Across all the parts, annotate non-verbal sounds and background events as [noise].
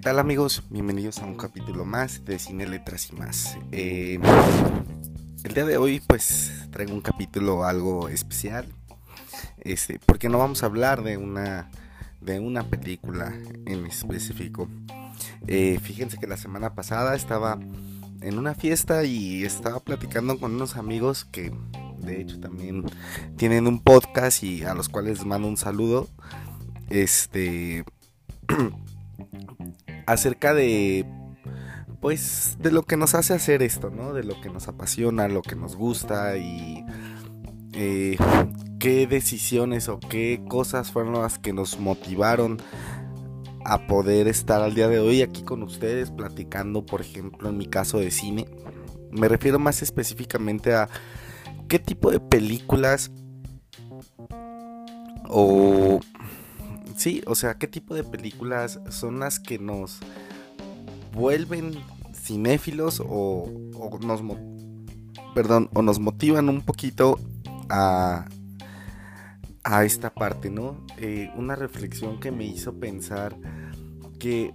¿qué tal amigos? Bienvenidos a un capítulo más de Cine, Letras y más. Eh, el día de hoy pues traigo un capítulo algo especial, este, porque no vamos a hablar de una, de una película en específico. Eh, fíjense que la semana pasada estaba en una fiesta y estaba platicando con unos amigos que de hecho también tienen un podcast y a los cuales les mando un saludo. Este [clears throat] acerca de pues de lo que nos hace hacer esto, ¿no? De lo que nos apasiona, lo que nos gusta y eh, qué decisiones o qué cosas fueron las que nos motivaron a poder estar al día de hoy aquí con ustedes platicando, por ejemplo, en mi caso de cine. Me refiero más específicamente a qué tipo de películas o Sí, o sea, ¿qué tipo de películas son las que nos vuelven cinéfilos o, nos perdón, o nos motivan un poquito a, a esta parte, ¿no? Eh, una reflexión que me hizo pensar que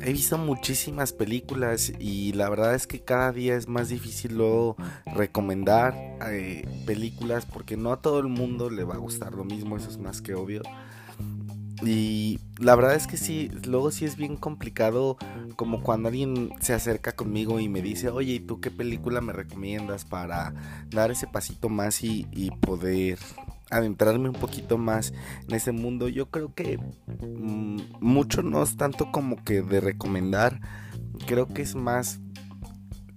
he visto muchísimas películas y la verdad es que cada día es más difícil luego recomendar eh, películas porque no a todo el mundo le va a gustar lo mismo, eso es más que obvio. Y la verdad es que sí, luego sí es bien complicado como cuando alguien se acerca conmigo y me dice, oye, ¿y tú qué película me recomiendas para dar ese pasito más y, poder adentrarme un poquito más en ese mundo? Yo creo que mm, mucho no es tanto como que de recomendar, creo que es más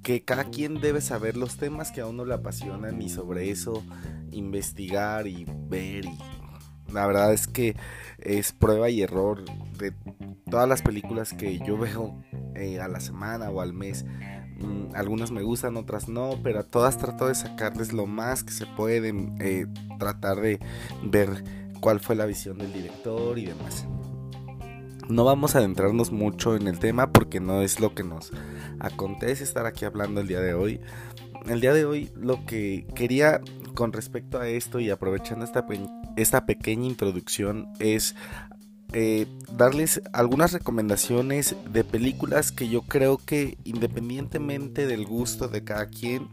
que cada quien debe saber los temas que a uno le apasionan y sobre eso investigar y ver y la verdad es que es prueba y error de todas las películas que yo veo eh, a la semana o al mes. Mm, algunas me gustan, otras no, pero a todas trato de sacarles lo más que se puede, eh, tratar de ver cuál fue la visión del director y demás. No vamos a adentrarnos mucho en el tema porque no es lo que nos acontece estar aquí hablando el día de hoy. El día de hoy lo que quería con respecto a esto y aprovechando esta, esta pequeña introducción es eh, darles algunas recomendaciones de películas que yo creo que independientemente del gusto de cada quien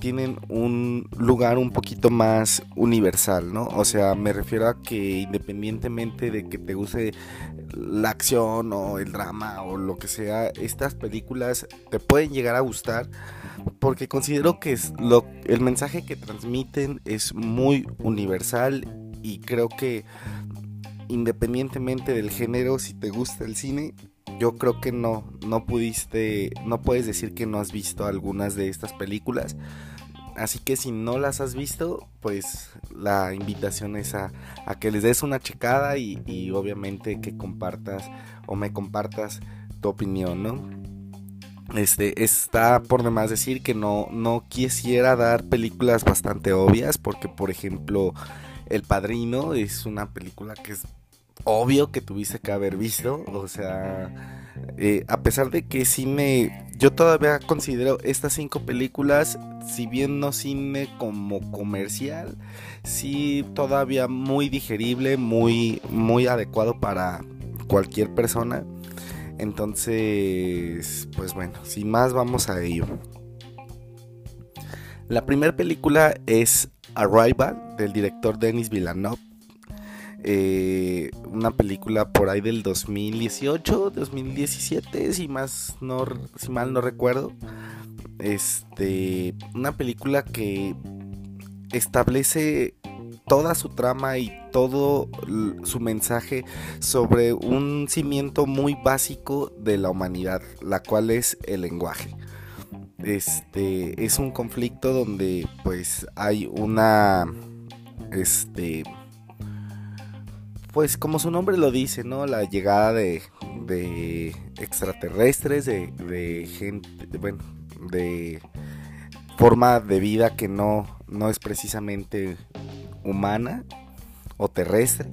tienen un lugar un poquito más universal, ¿no? O sea, me refiero a que independientemente de que te guste la acción o el drama o lo que sea, estas películas te pueden llegar a gustar porque considero que es lo, el mensaje que transmiten es muy universal y creo que independientemente del género, si te gusta el cine, yo creo que no, no pudiste, no puedes decir que no has visto algunas de estas películas. Así que si no las has visto, pues la invitación es a, que les des una checada y, obviamente que compartas o me compartas tu opinión, ¿no? Este, está por demás decir que no, no quisiera dar películas bastante obvias, porque por ejemplo, El Padrino es una película que es obvio que tuviste que haber visto. O sea, eh, a pesar de que me. Yo todavía considero estas cinco películas, si bien no cine como comercial, sí todavía muy digerible, muy, muy adecuado para cualquier persona. Entonces, pues bueno, sin más vamos a ello. La primera película es Arrival del director Denis Villeneuve eh, una película por ahí del 2018, 2017, si más no, si mal no recuerdo. Este, una película que establece toda su trama y todo su mensaje sobre un cimiento muy básico de la humanidad, la cual es el lenguaje. Este es un conflicto donde pues hay una este pues como su nombre lo dice, ¿no? La llegada de, de extraterrestres, de, de gente, bueno, de forma de vida que no, no es precisamente humana o terrestre.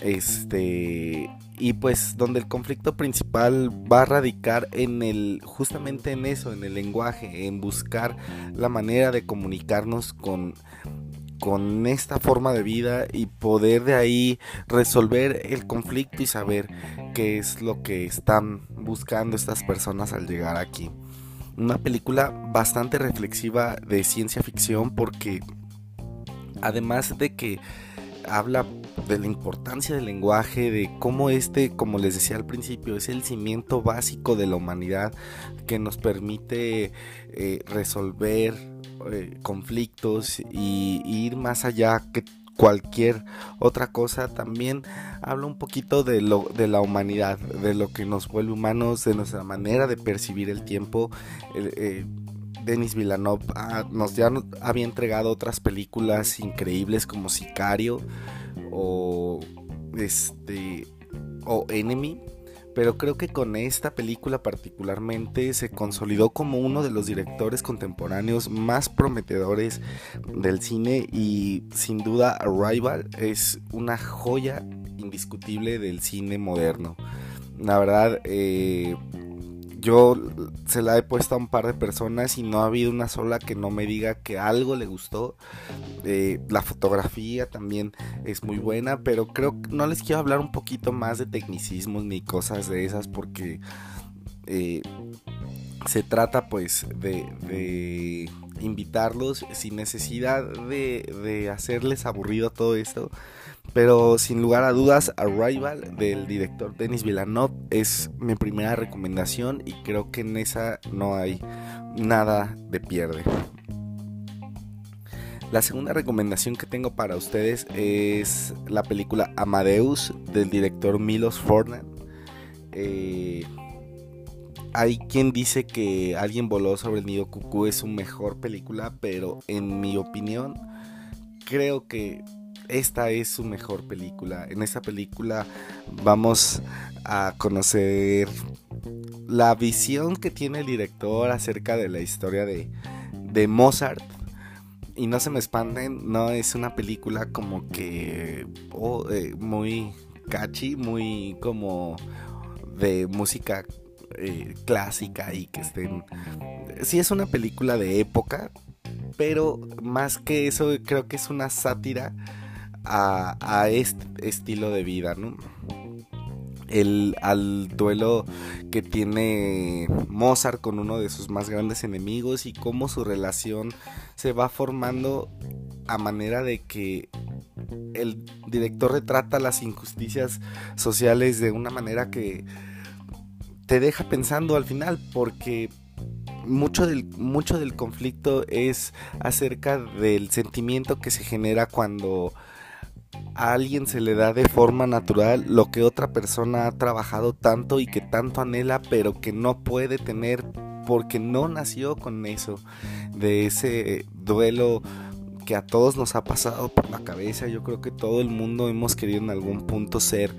Este, y pues donde el conflicto principal va a radicar en el justamente en eso, en el lenguaje, en buscar la manera de comunicarnos con con esta forma de vida y poder de ahí resolver el conflicto y saber qué es lo que están buscando estas personas al llegar aquí. Una película bastante reflexiva de ciencia ficción porque además de que habla de la importancia del lenguaje, de cómo este, como les decía al principio, es el cimiento básico de la humanidad que nos permite eh, resolver eh, conflictos y, ir más allá que cualquier otra cosa. También habla un poquito de lo de la humanidad de lo que nos vuelve humanos de nuestra manera de percibir el tiempo. Eh, Denis Villeneuve ah, nos ya había entregado otras películas increíbles como Sicario o este o Enemy pero creo que con esta película particularmente se consolidó como uno de los directores contemporáneos más prometedores del cine y sin duda Arrival es una joya indiscutible del cine moderno. La verdad, eh, yo se la he puesto a un par de personas y no ha habido una sola que no me diga que algo le gustó. Eh, la fotografía también es muy buena, pero creo que no les quiero hablar un poquito más de tecnicismos ni cosas de esas porque eh, se trata pues de, invitarlos sin necesidad de, hacerles aburrido todo esto pero sin lugar a dudas, Arrival del director Denis Villeneuve es mi primera recomendación y creo que en esa no hay nada de pierde. La segunda recomendación que tengo para ustedes es la película Amadeus del director Milos Forman. Eh, hay quien dice que Alguien voló sobre el nido cucú es su mejor película, pero en mi opinión creo que esta es su mejor película. En esta película vamos a conocer la visión que tiene el director acerca de la historia de, Mozart. Y no se me expanden, no es una película como que oh, eh, muy catchy, muy como de música eh, clásica y que estén... Sí es una película de época, pero más que eso creo que es una sátira a, este estilo de vida, ¿no? El, al duelo que tiene Mozart con uno de sus más grandes enemigos y cómo su relación se va formando a manera de que el director retrata las injusticias sociales de una manera que te deja pensando al final porque mucho del, mucho del conflicto es acerca del sentimiento que se genera cuando a alguien se le da de forma natural lo que otra persona ha trabajado tanto y que tanto anhela pero que no puede tener porque no nació con eso de ese duelo que a todos nos ha pasado por la cabeza. Yo creo que todo el mundo hemos querido en algún punto ser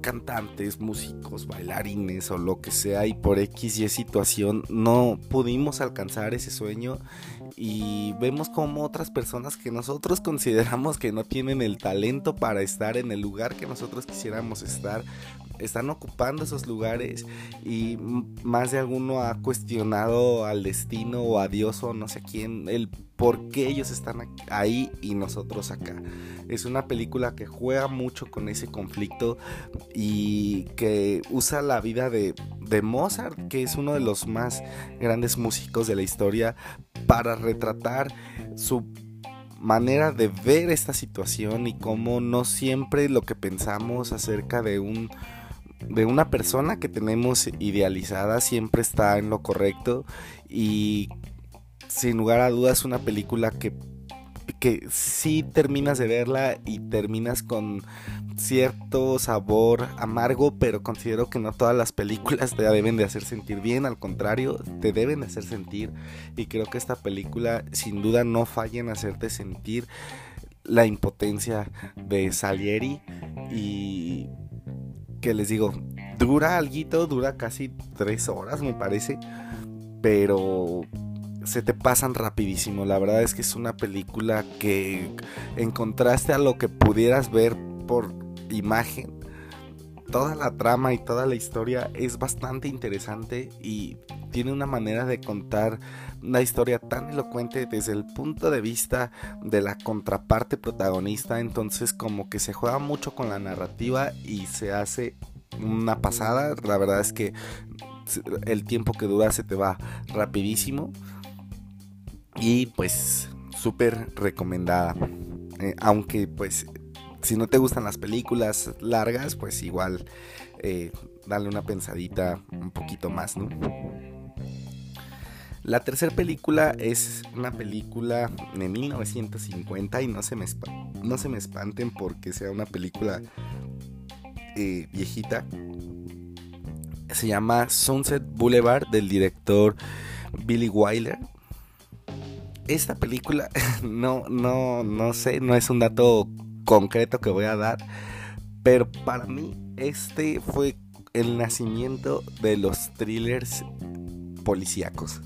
cantantes, músicos, bailarines o lo que sea y por X y situación no pudimos alcanzar ese sueño y vemos como otras personas que nosotros [laughs] consideramos que no tienen el talento para estar en el lugar que nosotros quisiéramos estar están ocupando esos lugares y más de alguno ha cuestionado al destino o a Dios o no sé quién el por qué ellos están ahí y nosotros acá. Es una película que juega mucho con ese conflicto y que usa la vida de, de Mozart, que es uno de los más grandes músicos de la historia, para retratar su manera de ver esta situación y cómo no siempre lo que pensamos acerca de un de una persona que tenemos idealizada siempre está en lo correcto y sin lugar a dudas una película que que sí terminas de verla y terminas con cierto sabor amargo, pero considero que no todas las películas te deben de hacer sentir bien, al contrario, te deben de hacer sentir. Y creo que esta película sin duda no falla en hacerte sentir la impotencia de Salieri y que les digo, dura algo, dura casi tres horas me parece, pero se te pasan rapidísimo. La verdad es que es una película que en contraste a lo que pudieras ver por imagen, toda la trama y toda la historia es bastante interesante y tiene una manera de contar una historia tan elocuente desde el punto de vista de la contraparte protagonista, entonces como que se juega mucho con la narrativa y se hace una pasada, la verdad es que el tiempo que dura se te va rapidísimo. Y pues súper recomendada, eh, aunque pues si no te gustan las películas largas, pues igual eh, dale una pensadita un poquito más, ¿no? La tercera película es una película de 1950 y no se me, no se me espanten porque sea una película eh, viejita. Se llama Sunset Boulevard del director Billy Wilder. Esta película [laughs] no, no, no sé, no es un dato concreto que voy a dar, pero para mí este fue el nacimiento de los thrillers policíacos.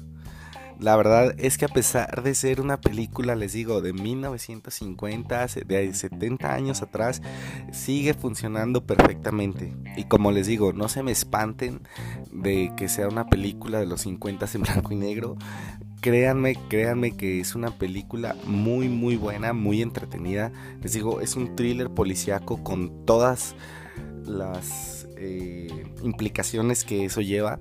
La verdad es que a pesar de ser una película, les digo, de 1950, de 70 años atrás, sigue funcionando perfectamente. Y como les digo, no se me espanten de que sea una película de los 50 en blanco y negro. Créanme, créanme que es una película muy, muy buena, muy entretenida. Les digo, es un thriller policíaco con todas las eh, implicaciones que eso lleva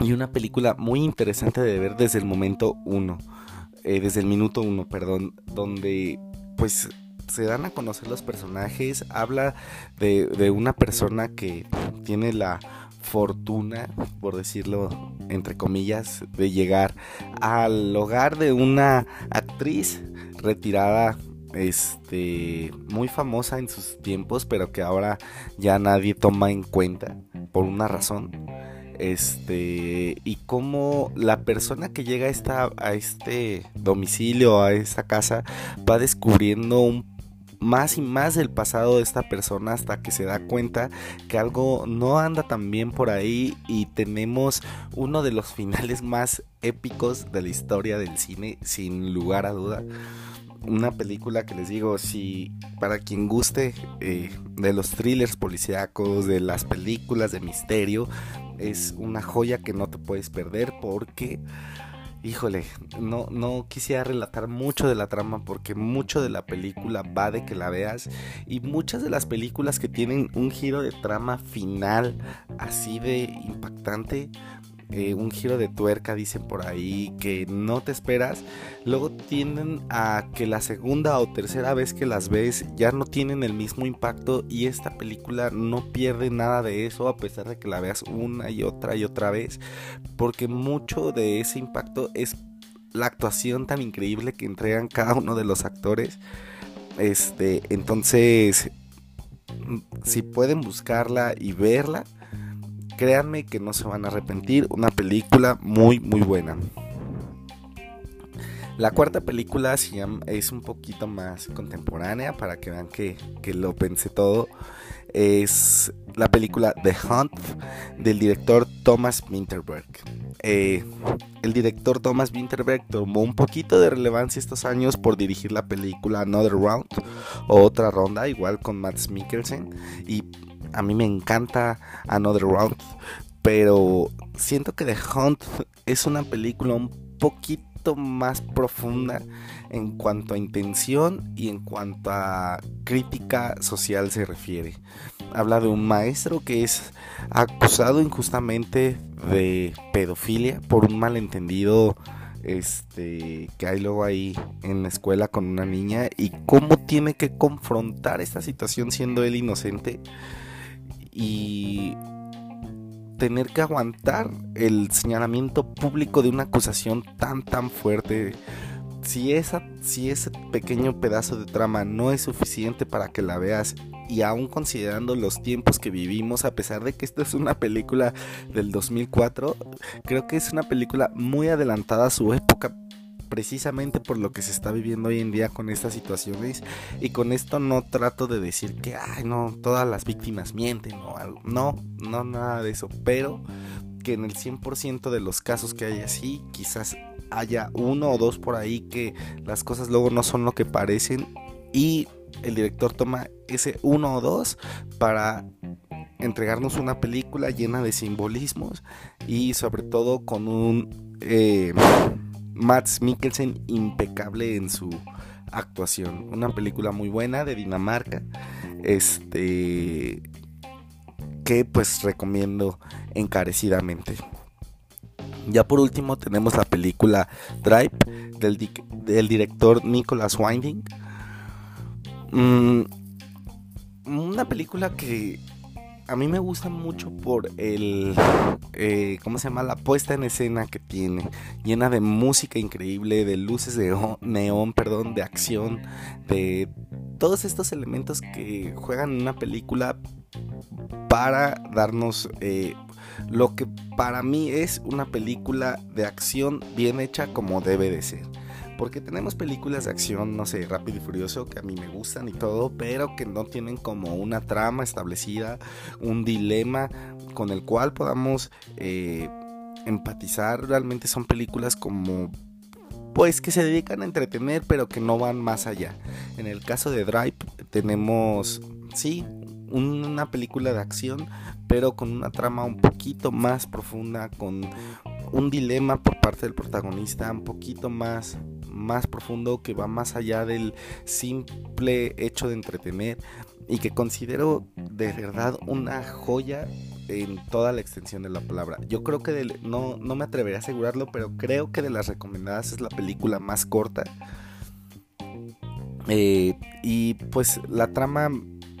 y una película muy interesante de ver desde el momento uno, eh, desde el minuto uno, perdón, donde pues se dan a conocer los personajes, habla de, de una persona que tiene la fortuna, por decirlo entre comillas, de llegar al hogar de una actriz retirada este muy famosa en sus tiempos, pero que ahora ya nadie toma en cuenta por una razón este y cómo la persona que llega a, esta, a este domicilio a esta casa va descubriendo más y más del pasado de esta persona hasta que se da cuenta que algo no anda tan bien por ahí y tenemos uno de los [laughs] finales más épicos de la historia del cine sin lugar a duda una película que les digo, si para quien guste eh, de los thrillers policíacos, de las películas de misterio, es una joya que no te puedes perder porque, híjole, no, no quisiera relatar mucho de la trama porque mucho de la película va de que la veas y muchas de las películas que tienen un giro de trama final así de impactante eh, un giro de tuerca, dicen por ahí, que no te esperas, luego tienden a que la segunda o tercera vez que las ves ya no tienen el mismo impacto y esta película no pierde nada de eso a pesar de que la veas una y otra y otra vez, porque mucho de ese impacto es la actuación tan increíble que entregan cada uno de los actores. Este, entonces, si pueden buscarla y verla, Créanme que no se van a arrepentir. Una película muy, muy buena. La cuarta película es un poquito más contemporánea para que vean que, lo pensé todo. Es la película The Hunt del director Thomas Winterberg. Eh, el director Thomas Winterberg tomó un poquito de relevancia estos años por dirigir la película Another Round o otra ronda, igual con Matt Mikkelsen. Y a mí me encanta Another Round, pero siento que The Hunt es una película un poquito más profunda en cuanto a intención y en cuanto a crítica social se refiere. Habla de un maestro que es acusado injustamente de pedofilia por un malentendido este que hay luego ahí en la escuela con una niña y cómo tiene que confrontar esta situación siendo él inocente y tener que aguantar el señalamiento público de una acusación tan tan fuerte. Si, esa, si ese pequeño pedazo de trama no es suficiente para que la veas y aún considerando los tiempos que vivimos, a pesar de que esta es una película del 2004, creo que es una película muy adelantada a su época precisamente por lo que se está viviendo hoy en día con estas situaciones y con esto no trato de decir que ay no todas las víctimas mienten o algo no no nada de eso pero que en el 100% de los casos que hay así quizás haya uno o dos por ahí que las cosas luego no son lo que parecen y el director toma ese uno o dos para entregarnos una película llena de simbolismos y sobre todo con un eh, Mads Mikkelsen impecable en su actuación. Una película muy buena de Dinamarca. Este que pues recomiendo encarecidamente. Ya por último tenemos la película Drive del, director Nicholas Winding. Mm, una película que a mí me gusta mucho por el, eh, ¿cómo se llama? La puesta en escena que tiene, llena de música increíble, de luces de neón, perdón, de acción, de todos estos elementos que juegan en una película para darnos eh, lo que para mí es una película de acción bien hecha como debe de ser. Porque tenemos películas de acción, no sé, rápido y furioso, que a mí me gustan y todo, pero que no tienen como una trama establecida, un dilema con el cual podamos eh, empatizar. Realmente son películas como pues que se dedican a entretener pero que no van más allá. En el caso de Drive tenemos, sí, una película de acción pero con una trama un poquito más profunda, con un dilema por parte del protagonista un poquito más más profundo que va más allá del simple hecho de entretener y que considero de verdad una joya en toda la extensión de la palabra. Yo creo que no, no me atreveré a asegurarlo, pero creo que de las recomendadas es la película más corta. Eh, y pues la trama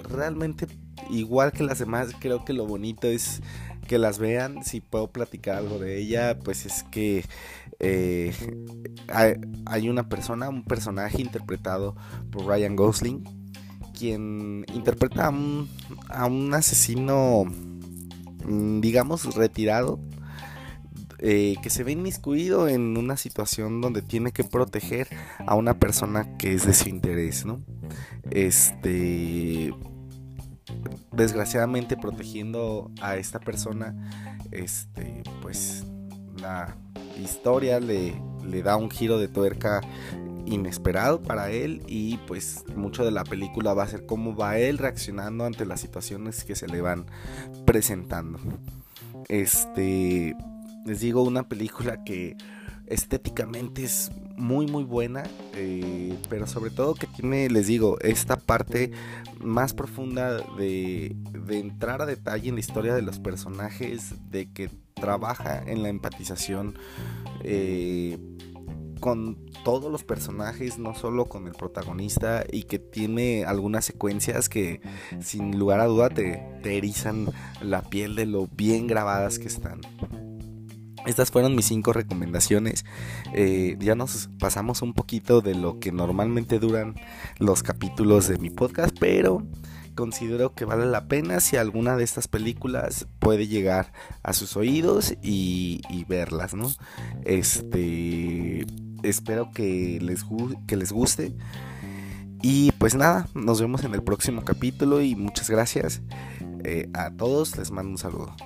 realmente igual que las demás, creo que lo bonito es que las vean. Si puedo platicar algo de ella, pues es que eh, hay, una persona, un personaje interpretado por Ryan Gosling, quien interpreta a un, a un asesino, mm, digamos, retirado. Eh, que se ve inmiscuido en una situación donde tiene que proteger a una persona que es de su interés, ¿no? Este, desgraciadamente protegiendo a esta persona, este, pues la historia le, le da un giro de tuerca inesperado para él y pues mucho de la película va a ser cómo va él reaccionando ante las situaciones que se le van presentando. Este, les digo, una película que estéticamente es muy muy buena, eh, pero sobre todo que tiene, les digo, esta parte más profunda de, entrar a detalle en la historia de los personajes, de que trabaja en la empatización eh, con todos los personajes, no solo con el protagonista, y que tiene algunas secuencias que sin lugar a duda te, te erizan la piel de lo bien grabadas que están. Estas fueron mis cinco recomendaciones. Eh, ya nos pasamos un poquito de lo que normalmente duran los capítulos de mi podcast, pero considero que vale la pena si alguna de estas películas puede llegar a sus oídos y, verlas, ¿no? Este, espero que les, que les guste. Y pues nada, nos vemos en el próximo capítulo y muchas gracias eh, a todos, les mando un saludo.